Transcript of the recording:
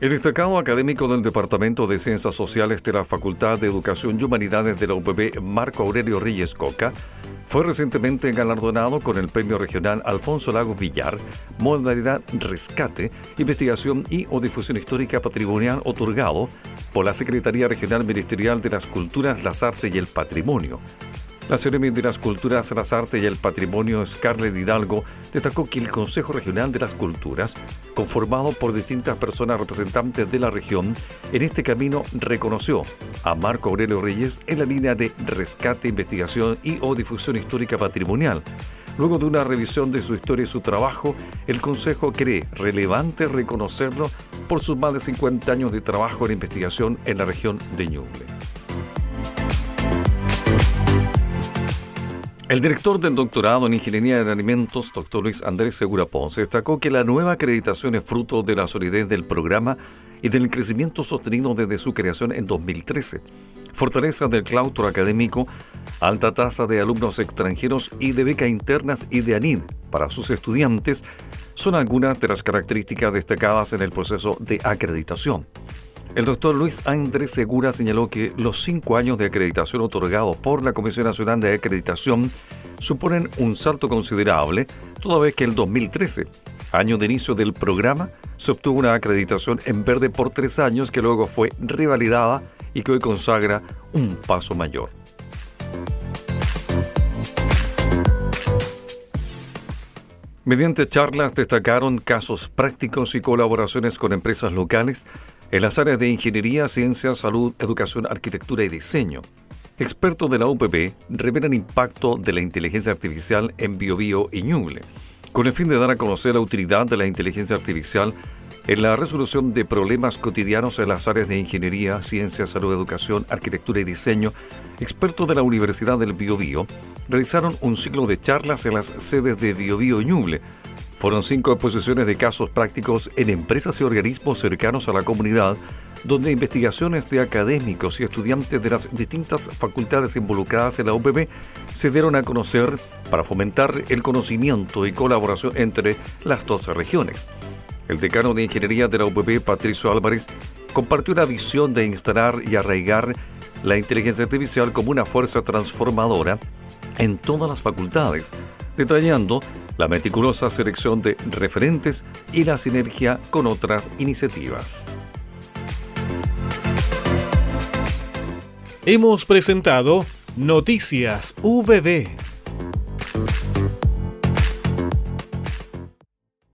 El destacado académico del Departamento de Ciencias Sociales de la Facultad de Educación y Humanidades de la UPB, Marco Aurelio Reyes Coca, fue recientemente galardonado con el Premio Regional Alfonso Lagos Villar, modalidad Rescate, Investigación y o Difusión Histórica Patrimonial otorgado por la Secretaría Regional Ministerial de las Culturas, las Artes y el Patrimonio, la Seremi de las Culturas, las Artes y el Patrimonio Scarlett Hidalgo destacó que el Consejo Regional de las Culturas, conformado por distintas personas representantes de la región, en este camino reconoció a Marco Aurelio Reyes en la línea de rescate, investigación y o difusión histórica patrimonial. Luego de una revisión de su historia y su trabajo, el Consejo cree relevante reconocerlo por sus más de 50 años de trabajo en investigación en la región de Ñuble. El director del doctorado en Ingeniería de Alimentos, doctor Luis Andrés Segura Ponce, destacó que la nueva acreditación es fruto de la solidez del programa y del crecimiento sostenido desde su creación en 2013. Fortaleza del claustro académico, alta tasa de alumnos extranjeros y de beca internas y de ANID para sus estudiantes son algunas de las características destacadas en el proceso de acreditación. El doctor Luis Andrés Segura señaló que los cinco años de acreditación otorgados por la Comisión Nacional de Acreditación suponen un salto considerable, toda vez que el 2013, año de inicio del programa, se obtuvo una acreditación en verde por tres años que luego fue revalidada y que hoy consagra un paso mayor. Mediante charlas destacaron casos prácticos y colaboraciones con empresas locales en las áreas de ingeniería, ciencia, salud, educación, arquitectura y diseño. Expertos de la UPB revelan impacto de la inteligencia artificial en BioBio y Ñuble, con el fin de dar a conocer la utilidad de la inteligencia artificial en la resolución de problemas cotidianos en las áreas de ingeniería, ciencia, salud, educación, arquitectura y diseño, expertos de la Universidad del Biobío realizaron un ciclo de charlas en las sedes de Biobío y Ñuble, fueron cinco exposiciones de casos prácticos en empresas y organismos cercanos a la comunidad, donde investigaciones de académicos y estudiantes de las distintas facultades involucradas en la UPB se dieron a conocer para fomentar el conocimiento y colaboración entre las dos regiones. El decano de Ingeniería de la UPB, Patricio Álvarez, compartió una visión de instalar y arraigar la inteligencia artificial como una fuerza transformadora en todas las facultades, detallando la meticulosa selección de referentes y la sinergia con otras iniciativas. Hemos presentado Noticias VB